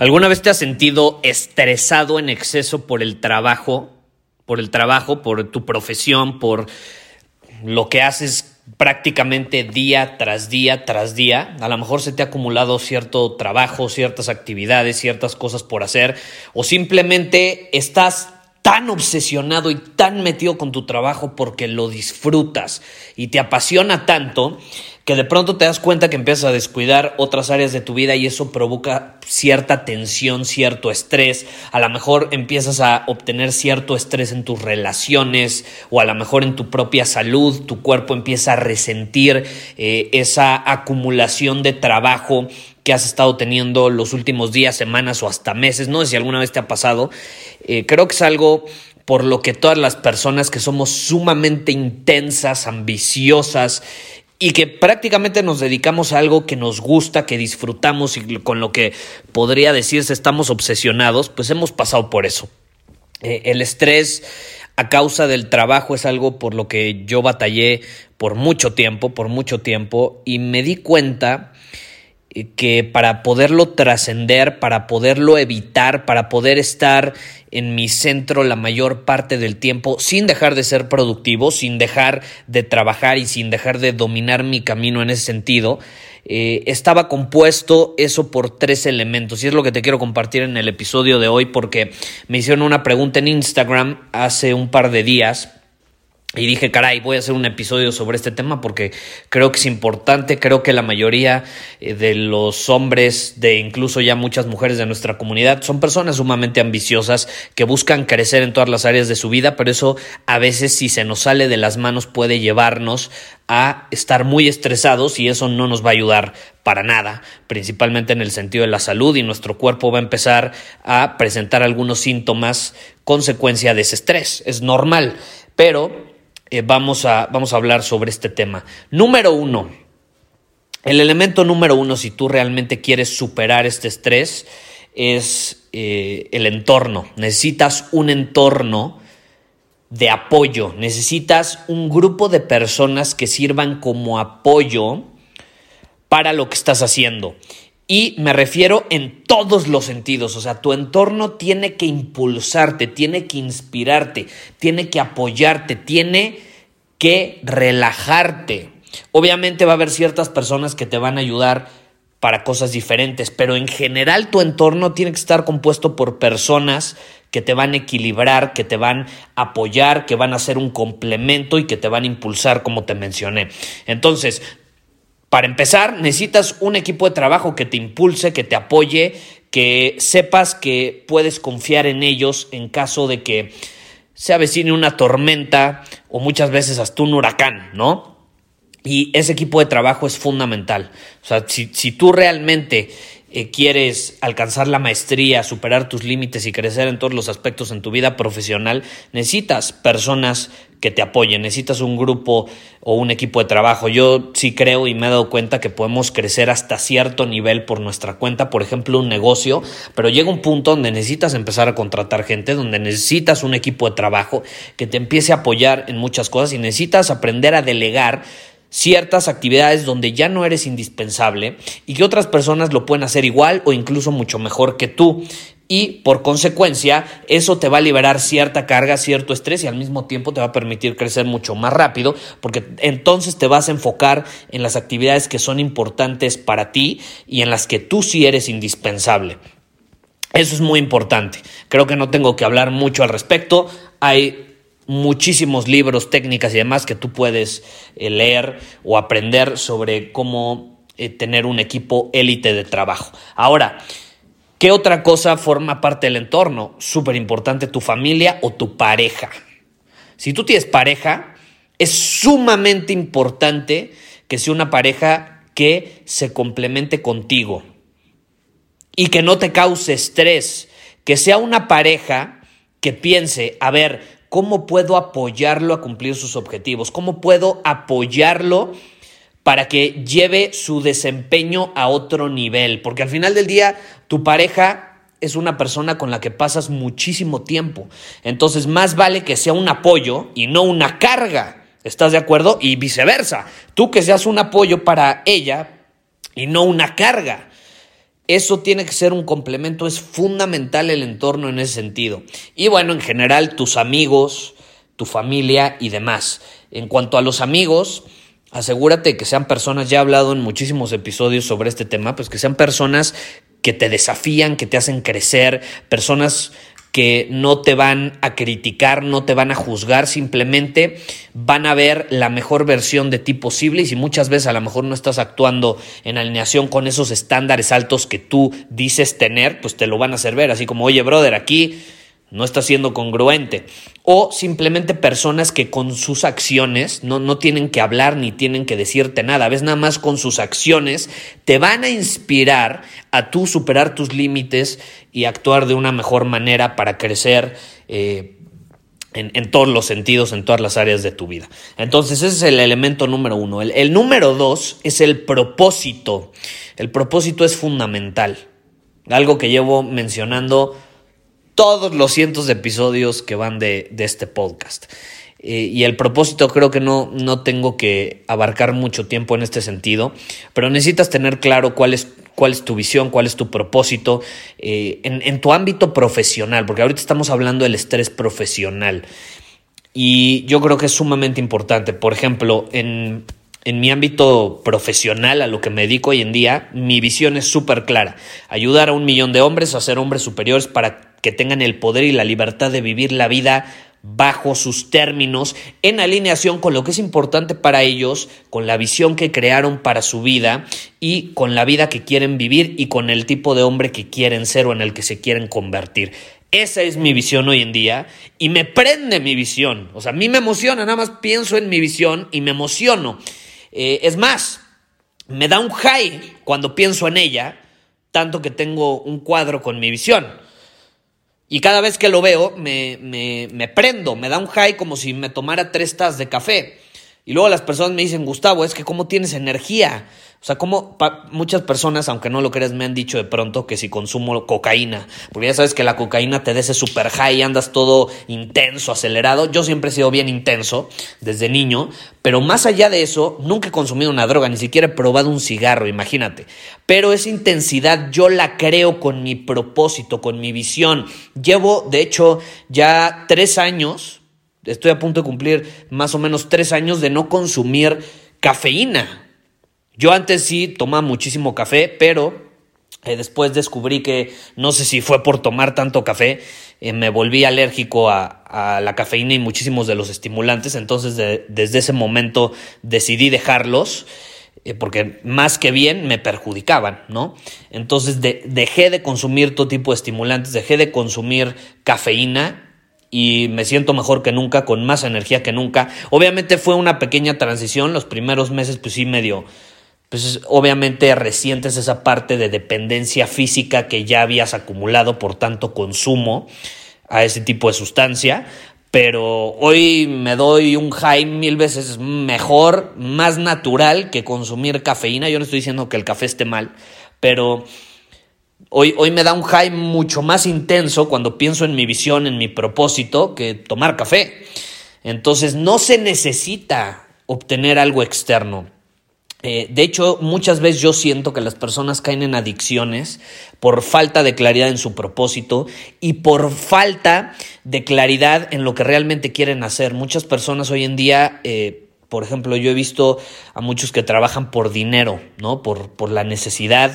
¿Alguna vez te has sentido estresado en exceso por el trabajo? Por el trabajo, por tu profesión, por lo que haces prácticamente día tras día tras día. A lo mejor se te ha acumulado cierto trabajo, ciertas actividades, ciertas cosas por hacer, o simplemente estás tan obsesionado y tan metido con tu trabajo porque lo disfrutas y te apasiona tanto que de pronto te das cuenta que empiezas a descuidar otras áreas de tu vida y eso provoca cierta tensión, cierto estrés. A lo mejor empiezas a obtener cierto estrés en tus relaciones o a lo mejor en tu propia salud. Tu cuerpo empieza a resentir eh, esa acumulación de trabajo que has estado teniendo los últimos días, semanas o hasta meses. No sé si alguna vez te ha pasado. Eh, creo que es algo por lo que todas las personas que somos sumamente intensas, ambiciosas, y que prácticamente nos dedicamos a algo que nos gusta, que disfrutamos y con lo que podría decirse estamos obsesionados, pues hemos pasado por eso. Eh, el estrés a causa del trabajo es algo por lo que yo batallé por mucho tiempo, por mucho tiempo, y me di cuenta que para poderlo trascender, para poderlo evitar, para poder estar en mi centro la mayor parte del tiempo sin dejar de ser productivo, sin dejar de trabajar y sin dejar de dominar mi camino en ese sentido, eh, estaba compuesto eso por tres elementos. Y es lo que te quiero compartir en el episodio de hoy porque me hicieron una pregunta en Instagram hace un par de días y dije, caray, voy a hacer un episodio sobre este tema porque creo que es importante, creo que la mayoría eh, de los hombres, de incluso ya muchas mujeres de nuestra comunidad, son personas sumamente ambiciosas que buscan crecer en todas las áreas de su vida, pero eso a veces si se nos sale de las manos puede llevarnos a estar muy estresados y eso no nos va a ayudar para nada, principalmente en el sentido de la salud y nuestro cuerpo va a empezar a presentar algunos síntomas consecuencia de ese estrés. Es normal, pero eh, vamos, a, vamos a hablar sobre este tema. Número uno, el elemento número uno, si tú realmente quieres superar este estrés, es eh, el entorno. Necesitas un entorno de apoyo, necesitas un grupo de personas que sirvan como apoyo para lo que estás haciendo. Y me refiero en todos los sentidos, o sea, tu entorno tiene que impulsarte, tiene que inspirarte, tiene que apoyarte, tiene que relajarte. Obviamente va a haber ciertas personas que te van a ayudar para cosas diferentes, pero en general tu entorno tiene que estar compuesto por personas que te van a equilibrar, que te van a apoyar, que van a ser un complemento y que te van a impulsar, como te mencioné. Entonces, para empezar, necesitas un equipo de trabajo que te impulse, que te apoye, que sepas que puedes confiar en ellos en caso de que se avecine una tormenta o muchas veces hasta un huracán, ¿no? Y ese equipo de trabajo es fundamental. O sea, si, tú realmente eh, quieres alcanzar la maestría, superar tus límites y crecer en todos los aspectos en tu vida profesional, necesitas personas que te apoyen, necesitas un grupo o un equipo de trabajo. Yo sí creo y me he dado cuenta que podemos crecer hasta cierto nivel por nuestra cuenta, por ejemplo, un negocio, pero llega un punto donde necesitas empezar a contratar gente, donde necesitas un equipo de trabajo que te empiece a apoyar en muchas cosas y necesitas aprender a delegar ciertas actividades donde ya no eres indispensable y que otras personas lo pueden hacer igual o incluso mucho mejor que tú. Y por consecuencia, eso te va a liberar cierta carga, cierto estrés y al mismo tiempo te va a permitir crecer mucho más rápido porque entonces te vas a enfocar en las actividades que son importantes para ti y en las que tú sí eres indispensable. Eso es muy importante. Creo que no tengo que hablar mucho al respecto. Hay muchísimos libros, técnicas y demás que tú puedes eh, leer o aprender sobre cómo eh, tener un equipo élite de trabajo. Ahora, ¿qué otra cosa forma parte del entorno? Súper importante, tu familia o tu pareja. Si tú tienes pareja, es sumamente importante que sea una pareja que se complemente contigo y que no te cause estrés, que sea una pareja que piense, a ver, ¿cómo puedo apoyarlo a cumplir sus objetivos? ¿Cómo puedo apoyarlo para que lleve su desempeño a otro nivel? Porque al final del día, tu pareja es una persona con la que pasas muchísimo tiempo. Entonces, más vale que sea un apoyo y no una carga. ¿Estás de acuerdo? Y viceversa. Tú que seas un apoyo para ella y no una carga. Eso tiene que ser un complemento, es fundamental el entorno en ese sentido. Y bueno, en general, tus amigos, tu familia y demás. En cuanto a los amigos, asegúrate que sean personas, ya he hablado en muchísimos episodios sobre este tema, pues que sean personas que te desafían, que te hacen crecer, personas que no te van a criticar, no te van a juzgar, simplemente van a ver la mejor versión de ti posible y si muchas veces a lo mejor no estás actuando en alineación con esos estándares altos que tú dices tener, pues te lo van a hacer ver, así como, oye, brother, aquí no está siendo congruente. O simplemente personas que con sus acciones no, no, tienen que hablar ni tienen que decirte nada. Ves nada más con sus acciones te van a inspirar a tú superar tus límites y actuar de una mejor manera para crecer. Eh, en, todos los sentidos, en todas las áreas de tu vida. Entonces, ese es el elemento número uno. El número dos es el propósito. El propósito es fundamental. Algo que llevo mencionando todos los cientos de episodios que van de, este podcast. Eh, y el propósito creo que no, no tengo que abarcar mucho tiempo en este sentido, pero necesitas tener claro cuál es, cuál es tu visión, cuál es tu propósito eh, en, tu ámbito profesional, porque ahorita estamos hablando del estrés profesional. Y yo creo que es sumamente importante. Por ejemplo, en, en mi ámbito profesional, a lo que me dedico hoy en día, mi visión es súper clara. Ayudar a un millón de hombres a ser hombres superiores para que tengan el poder y la libertad de vivir la vida bajo sus términos, en alineación con lo que es importante para ellos, con la visión que crearon para su vida y con la vida que quieren vivir y con el tipo de hombre que quieren ser o en el que se quieren convertir. Esa es mi visión hoy en día y me prende mi visión. O sea, a mí me emociona, nada más pienso en mi visión y me emociono. Eh, es más, me da un high cuando pienso en ella, tanto que tengo un cuadro con mi visión. Y cada vez que lo veo me, me, me, prendo, me da un high como si me tomara tres tazas de café. Y luego las personas me dicen, Gustavo, es que cómo tienes energía. O sea, como muchas personas, aunque no lo creas, me han dicho de pronto que si consumo cocaína, porque ya sabes que la cocaína te da ese super high, andas todo intenso, acelerado. Yo siempre he sido bien intenso desde niño, pero más allá de eso, nunca he consumido una droga, ni siquiera he probado un cigarro, imagínate. Pero esa intensidad yo la creo con mi propósito, con mi visión. Llevo, de hecho, ya tres años, estoy a punto de cumplir más o menos tres años de no consumir cafeína. Yo antes sí tomaba muchísimo café, pero eh, después descubrí que no sé si fue por tomar tanto café, eh, me volví alérgico a, la cafeína y muchísimos de los estimulantes, entonces desde ese momento decidí dejarlos. Eh, porque más que bien me perjudicaban, ¿no? Entonces dejé de consumir todo tipo de estimulantes, dejé de consumir cafeína y me siento mejor que nunca, con más energía que nunca. Obviamente fue una pequeña transición, los primeros meses pues sí medio pues obviamente resientes esa parte de dependencia física que ya habías acumulado por tanto consumo a ese tipo de sustancia, pero hoy me doy un high mil veces mejor, más natural que consumir cafeína. Yo no estoy diciendo que el café esté mal, pero hoy, hoy me da un high mucho más intenso cuando pienso en mi visión, en mi propósito, que tomar café. Entonces no se necesita obtener algo externo. Eh, de hecho, muchas veces yo siento que las personas caen en adicciones por falta de claridad en su propósito y por falta de claridad en lo que realmente quieren hacer. Muchas personas hoy en día, eh, por ejemplo, yo he visto a muchos que trabajan por dinero, ¿no? Por, por la necesidad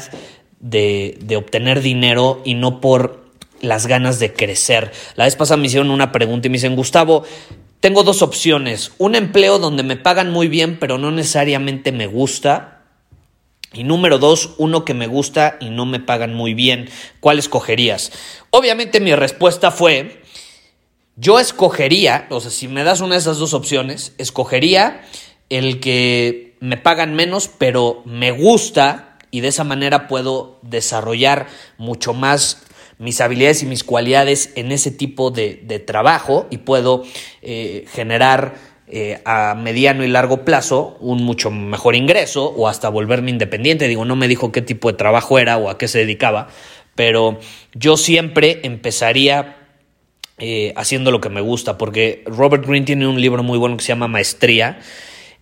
de, obtener dinero y no por las ganas de crecer. La vez pasada me hicieron una pregunta y me dicen, Gustavo, tengo dos opciones. Un empleo donde me pagan muy bien, pero no necesariamente me gusta. Y número dos, uno que me gusta y no me pagan muy bien. ¿Cuál escogerías? Obviamente mi respuesta fue, yo escogería, o sea, si me das una de esas dos opciones, escogería el que me pagan menos, pero me gusta y de esa manera puedo desarrollar mucho más mis habilidades y mis cualidades en ese tipo de, trabajo y puedo eh, generar eh, a mediano y largo plazo un mucho mejor ingreso o hasta volverme independiente. Digo, no me dijo qué tipo de trabajo era o a qué se dedicaba, pero yo siempre empezaría eh, haciendo lo que me gusta, porque Robert Greene tiene un libro muy bueno que se llama Maestría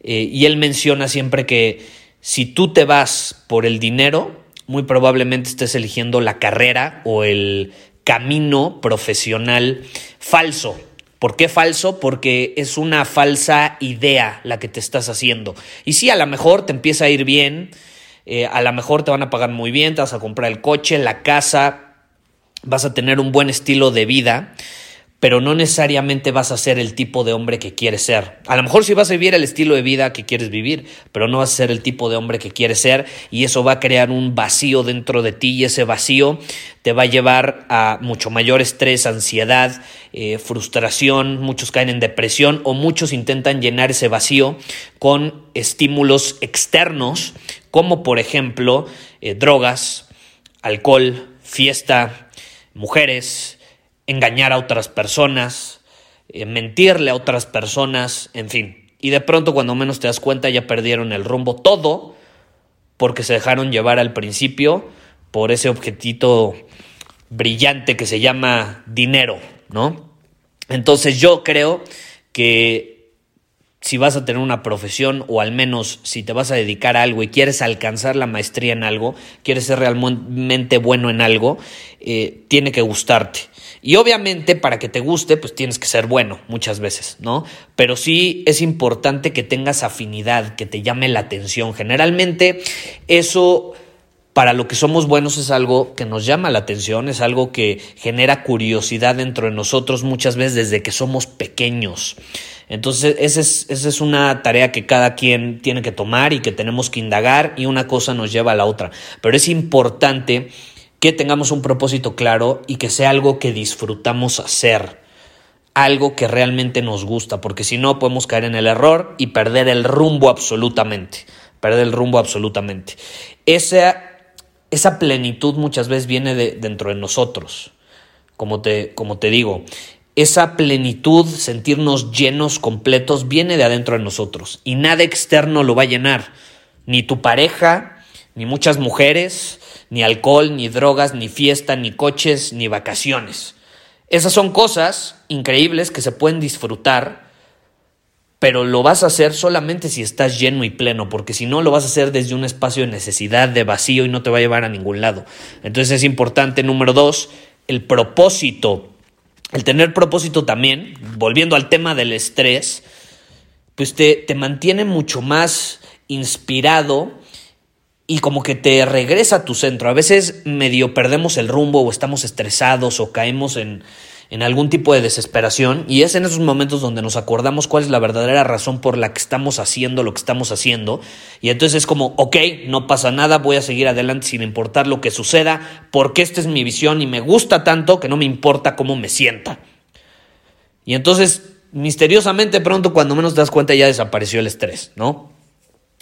y él menciona siempre que si tú te vas por el dinero, muy probablemente estés eligiendo la carrera o el camino profesional falso. ¿Por qué falso? Porque es una falsa idea la que te estás haciendo. Y sí, a lo mejor te empieza a ir bien, eh, a lo mejor te van a pagar muy bien, te vas a comprar el coche, la casa, vas a tener un buen estilo de vida, pero no necesariamente vas a ser el tipo de hombre que quieres ser. A lo mejor sí vas a vivir el estilo de vida que quieres vivir, pero no vas a ser el tipo de hombre que quieres ser y eso va a crear un vacío dentro de ti y ese vacío te va a llevar a mucho mayor estrés, ansiedad, eh, frustración, muchos caen en depresión o muchos intentan llenar ese vacío con estímulos externos como por ejemplo eh, drogas, alcohol, fiesta, mujeres, engañar a otras personas, eh, mentirle a otras personas, en fin. Y de pronto cuando menos te das cuenta ya perdieron el rumbo todo porque se dejaron llevar al principio por ese objetito brillante que se llama dinero, ¿no? Entonces yo creo que si vas a tener una profesión o al menos si te vas a dedicar a algo y quieres alcanzar la maestría en algo, quieres ser realmente bueno en algo, eh, tiene que gustarte. Y obviamente para que te guste, pues tienes que ser bueno muchas veces, ¿no? Pero sí es importante que tengas afinidad, que te llame la atención. Generalmente eso para lo que somos buenos es algo que nos llama la atención, es algo que genera curiosidad dentro de nosotros muchas veces desde que somos pequeños. Entonces, esa es, esa es una tarea que cada quien tiene que tomar y que tenemos que indagar y una cosa nos lleva a la otra. Pero es importante que tengamos un propósito claro y que sea algo que disfrutamos hacer, algo que realmente nos gusta, porque si no podemos caer en el error y perder el rumbo absolutamente, perder el rumbo absolutamente. Esa, esa plenitud muchas veces viene de, dentro de nosotros, como te, como te digo. Esa plenitud, sentirnos llenos, completos, viene de adentro de nosotros y nada externo lo va a llenar. Ni tu pareja, ni muchas mujeres, ni alcohol, ni drogas, ni fiesta, ni coches, ni vacaciones. Esas son cosas increíbles que se pueden disfrutar, pero lo vas a hacer solamente si estás lleno y pleno, porque si no lo vas a hacer desde un espacio de necesidad, de vacío y no te va a llevar a ningún lado. Entonces es importante, número dos, el propósito. El tener propósito también, volviendo al tema del estrés, pues te, te mantiene mucho más inspirado y como que te regresa a tu centro. A veces medio perdemos el rumbo o estamos estresados o caemos en, en algún tipo de desesperación y es en esos momentos donde nos acordamos cuál es la verdadera razón por la que estamos haciendo lo que estamos haciendo y entonces es como, ok, no pasa nada, voy a seguir adelante sin importar lo que suceda porque esta es mi visión y me gusta tanto que no me importa cómo me sienta. Y entonces, misteriosamente pronto cuando menos te das cuenta ya desapareció el estrés, ¿no?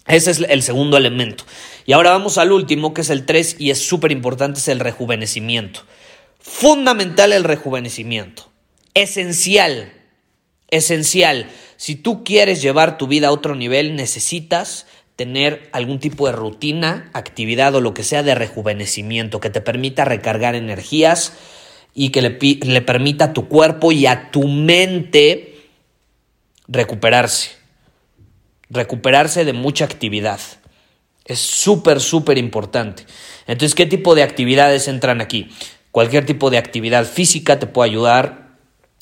Ese es el segundo elemento. Y ahora vamos al último, que es el 3, y es súper importante, es el rejuvenecimiento. Fundamental el rejuvenecimiento. Esencial. Esencial. Si tú quieres llevar tu vida a otro nivel, necesitas tener algún tipo de rutina, actividad o lo que sea de rejuvenecimiento que te permita recargar energías y que le, permita a tu cuerpo y a tu mente recuperarse recuperarse de mucha actividad. Es súper, súper importante. Entonces, ¿qué tipo de actividades entran aquí? Cualquier tipo de actividad física te puede ayudar.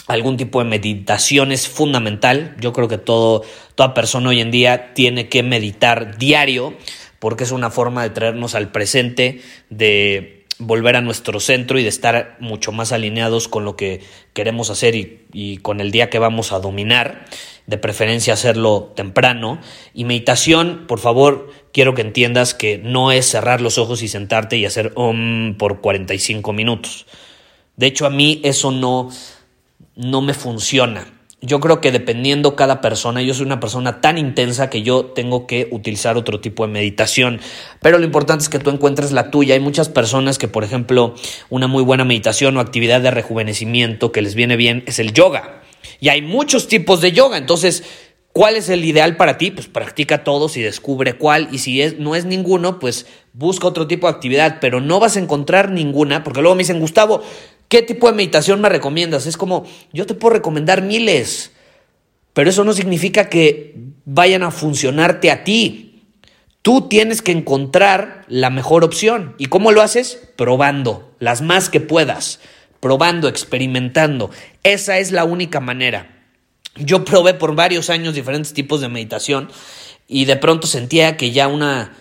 Algún tipo de meditación es fundamental. Yo creo que todo, toda persona hoy en día tiene que meditar diario porque es una forma de traernos al presente, de volver a nuestro centro y de estar mucho más alineados con lo que queremos hacer y, y, con el día que vamos a dominar, de preferencia hacerlo temprano. Y meditación, por favor, quiero que entiendas que no es cerrar los ojos y sentarte y hacer om por 45 minutos. De hecho, a mí eso no, no me funciona. Yo creo que dependiendo cada persona, yo soy una persona tan intensa que yo tengo que utilizar otro tipo de meditación, pero lo importante es que tú encuentres la tuya. Hay muchas personas que, por ejemplo, una muy buena meditación o actividad de rejuvenecimiento que les viene bien es el yoga. Y hay muchos tipos de yoga, entonces ¿Cuál es el ideal para ti? Pues practica todos y descubre cuál. Y si es, no es ninguno, pues busca otro tipo de actividad, pero no vas a encontrar ninguna, porque luego me dicen, Gustavo, ¿qué tipo de meditación me recomiendas? Es como, yo te puedo recomendar miles, pero eso no significa que vayan a funcionarte a ti. Tú tienes que encontrar la mejor opción. ¿Y cómo lo haces? Probando, las más que puedas, probando, experimentando. Esa es la única manera. Yo probé por varios años diferentes tipos de meditación y de pronto sentía que ya una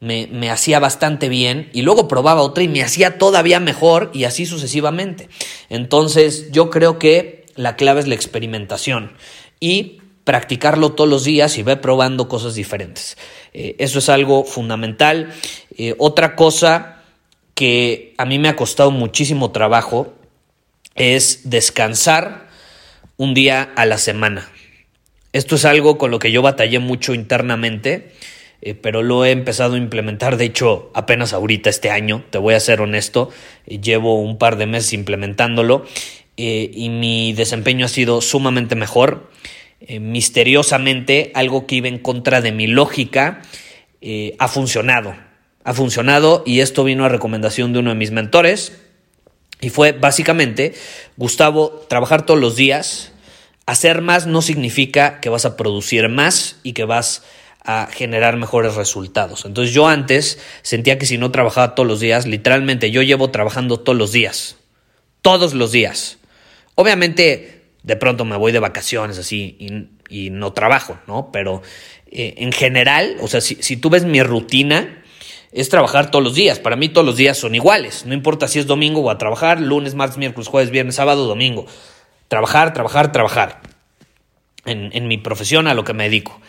me, me, hacía bastante bien y luego probaba otra y me hacía todavía mejor y así sucesivamente. Entonces yo creo que la clave es la experimentación y practicarlo todos los días y ver probando cosas diferentes. Eh, eso es algo fundamental. Eh, otra cosa que a mí me ha costado muchísimo trabajo es descansar un día a la semana. Esto es algo con lo que yo batallé mucho internamente, eh, pero lo he empezado a implementar, de hecho, apenas ahorita este año, te voy a ser honesto, eh, llevo un par de meses implementándolo eh, y mi desempeño ha sido sumamente mejor. misteriosamente, algo que iba en contra de mi lógica, ha funcionado. Ha funcionado y esto vino a recomendación de uno de mis mentores, y fue básicamente, Gustavo, trabajar todos los días. Hacer más no significa que vas a producir más y que vas a generar mejores resultados. Entonces yo antes sentía que si no trabajaba todos los días, literalmente yo llevo trabajando todos los días. Todos los días. Obviamente de pronto me voy de vacaciones así y, no trabajo, ¿no? Pero eh, en general, o sea, si, si tú ves mi rutina, es trabajar todos los días. Para mí todos los días son iguales. No importa si es domingo o a trabajar, lunes, martes, miércoles, jueves, viernes, sábado, domingo. Trabajar, trabajar, trabajar. En, mi profesión a lo que me dedico.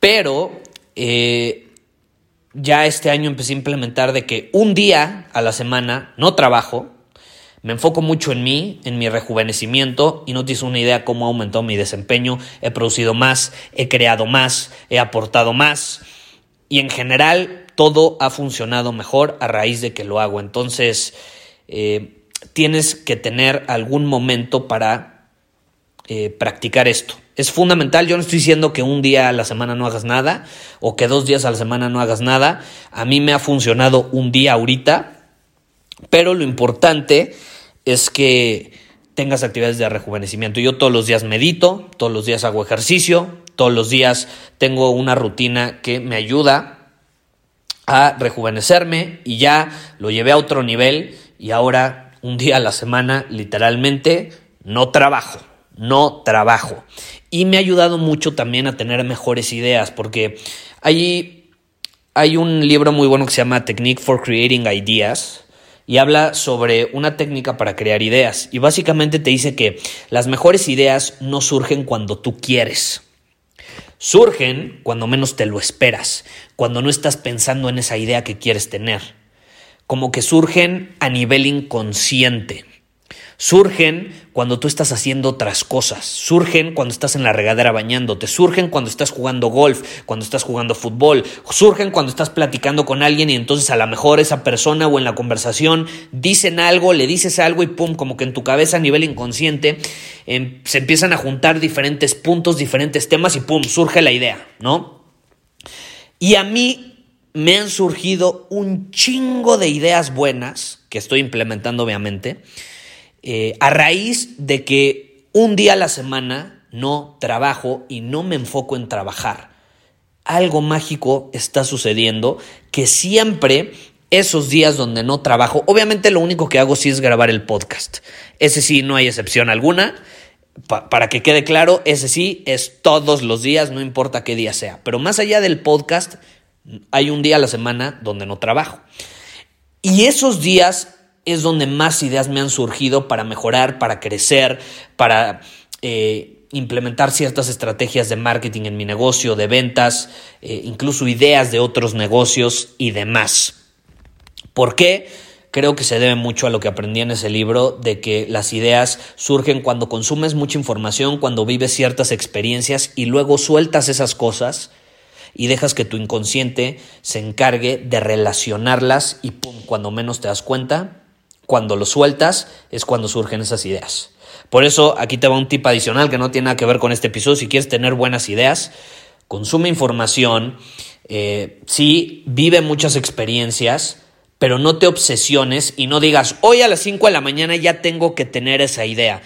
Pero eh, ya este año empecé a implementar de que un día a la semana no trabajo. Me enfoco mucho en mí, en mi rejuvenecimiento y no tienes una idea cómo ha aumentado mi desempeño. He producido más, he creado más, he aportado más y en general todo ha funcionado mejor a raíz de que lo hago. Entonces, eh, tienes que tener algún momento para eh, practicar esto. Es fundamental, yo no estoy diciendo que un día a la semana no hagas nada o que dos días a la semana no hagas nada. A mí me ha funcionado un día ahorita, pero lo importante es que tengas actividades de rejuvenecimiento. Yo todos los días medito, todos los días hago ejercicio, todos los días tengo una rutina que me ayuda a rejuvenecerme y ya lo llevé a otro nivel y ahora un día a la semana literalmente no trabajo, no trabajo. Y me ha ayudado mucho también a tener mejores ideas porque hay, hay un libro muy bueno que se llama Technique for Creating Ideas y habla sobre una técnica para crear ideas y básicamente te dice que las mejores ideas no surgen cuando tú quieres Surgen cuando menos te lo esperas, cuando no estás pensando en esa idea que quieres tener. Como que surgen a nivel inconsciente. Surgen cuando tú estás haciendo otras cosas, surgen cuando estás en la regadera bañándote, surgen cuando estás jugando golf, cuando estás jugando fútbol, surgen cuando estás platicando con alguien y entonces a lo mejor esa persona o en la conversación dicen algo, le dices algo y pum, como que en tu cabeza a nivel inconsciente em, se empiezan a juntar diferentes puntos, diferentes temas y pum, surge la idea, ¿no? Y a mí me han surgido un chingo de ideas buenas que estoy implementando obviamente eh, a raíz de que un día a la semana no trabajo y no me enfoco en trabajar. Algo mágico está sucediendo que siempre esos días donde no trabajo, obviamente lo único que hago sí es grabar el podcast. Ese sí no hay excepción alguna. para que quede claro, ese sí es todos los días, no importa qué día sea. Pero más allá del podcast, hay un día a la semana donde no trabajo. Y esos días es donde más ideas me han surgido para mejorar, para crecer, para eh, implementar ciertas estrategias de marketing en mi negocio, de ventas, eh, incluso ideas de otros negocios y demás. ¿Por qué? Creo que se debe mucho a lo que aprendí en ese libro, de que las ideas surgen cuando consumes mucha información, cuando vives ciertas experiencias y luego sueltas esas cosas y dejas que tu inconsciente se encargue de relacionarlas y pum, cuando menos te das cuenta, cuando lo sueltas es cuando surgen esas ideas. Por eso aquí te va un tip adicional que no tiene nada que ver con este episodio. Si quieres tener buenas ideas, consume información, eh, sí, vive muchas experiencias, pero no te obsesiones y no digas, hoy a las 5 de la mañana ya tengo que tener esa idea,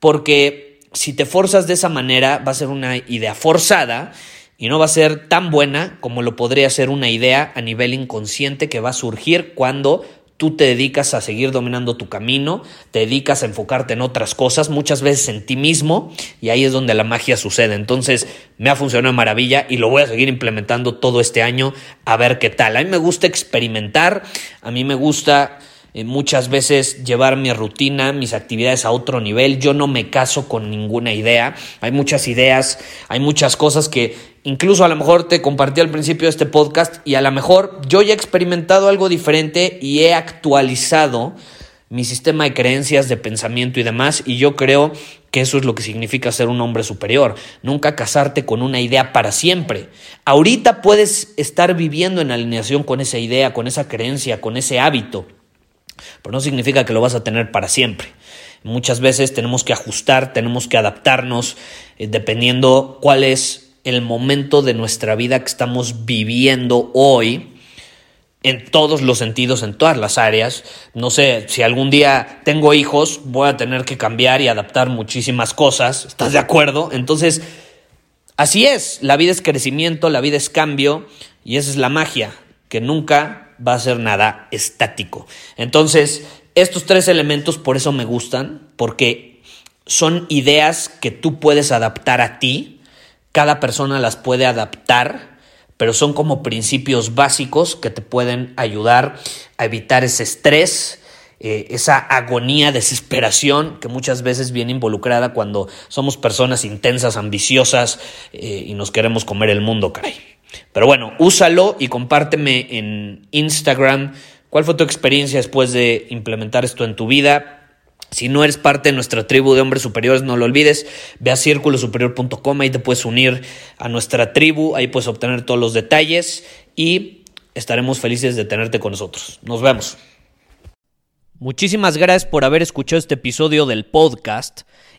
porque si te forzas de esa manera va a ser una idea forzada y no va a ser tan buena como lo podría ser una idea a nivel inconsciente que va a surgir cuando tú te dedicas a seguir dominando tu camino, te dedicas a enfocarte en otras cosas, muchas veces en ti mismo, y ahí es donde la magia sucede. Entonces, me ha funcionado maravilla y lo voy a seguir implementando todo este año a ver qué tal. A mí me gusta experimentar, a mí me gusta eh, muchas veces llevar mi rutina, mis actividades a otro nivel. Yo no me caso con ninguna idea. Hay muchas ideas, hay muchas cosas que incluso a lo mejor te compartí al principio de este podcast y a lo mejor yo ya he experimentado algo diferente y he actualizado mi sistema de creencias, de pensamiento y demás, y yo creo que eso es lo que significa ser un hombre superior, nunca casarte con una idea para siempre. Ahorita puedes estar viviendo en alineación con esa idea, con esa creencia, con ese hábito, pero no significa que lo vas a tener para siempre. Muchas veces tenemos que ajustar, tenemos que adaptarnos, eh, dependiendo cuál es el momento de nuestra vida que estamos viviendo hoy, en todos los sentidos, en todas las áreas. No sé, si algún día tengo hijos, voy a tener que cambiar y adaptar muchísimas cosas. ¿Estás de acuerdo? Entonces, así es, la vida es crecimiento, la vida es cambio y esa es la magia, que nunca va a ser nada estático. Entonces, estos tres elementos por eso me gustan, porque son ideas que tú puedes adaptar a ti, cada persona las puede adaptar, pero son como principios básicos que te pueden ayudar a evitar ese estrés, eh, esa agonía, desesperación que muchas veces viene involucrada cuando somos personas intensas, ambiciosas eh, y nos queremos comer el mundo, caray. Pero bueno, úsalo y compárteme en Instagram cuál fue tu experiencia después de implementar esto en tu vida. Si no eres parte de nuestra tribu de hombres superiores, no lo olvides. Ve a círculosuperior.com, ahí te puedes unir a nuestra tribu, ahí puedes obtener todos los detalles y estaremos felices de tenerte con nosotros. Nos vemos. Muchísimas gracias por haber escuchado este episodio del podcast.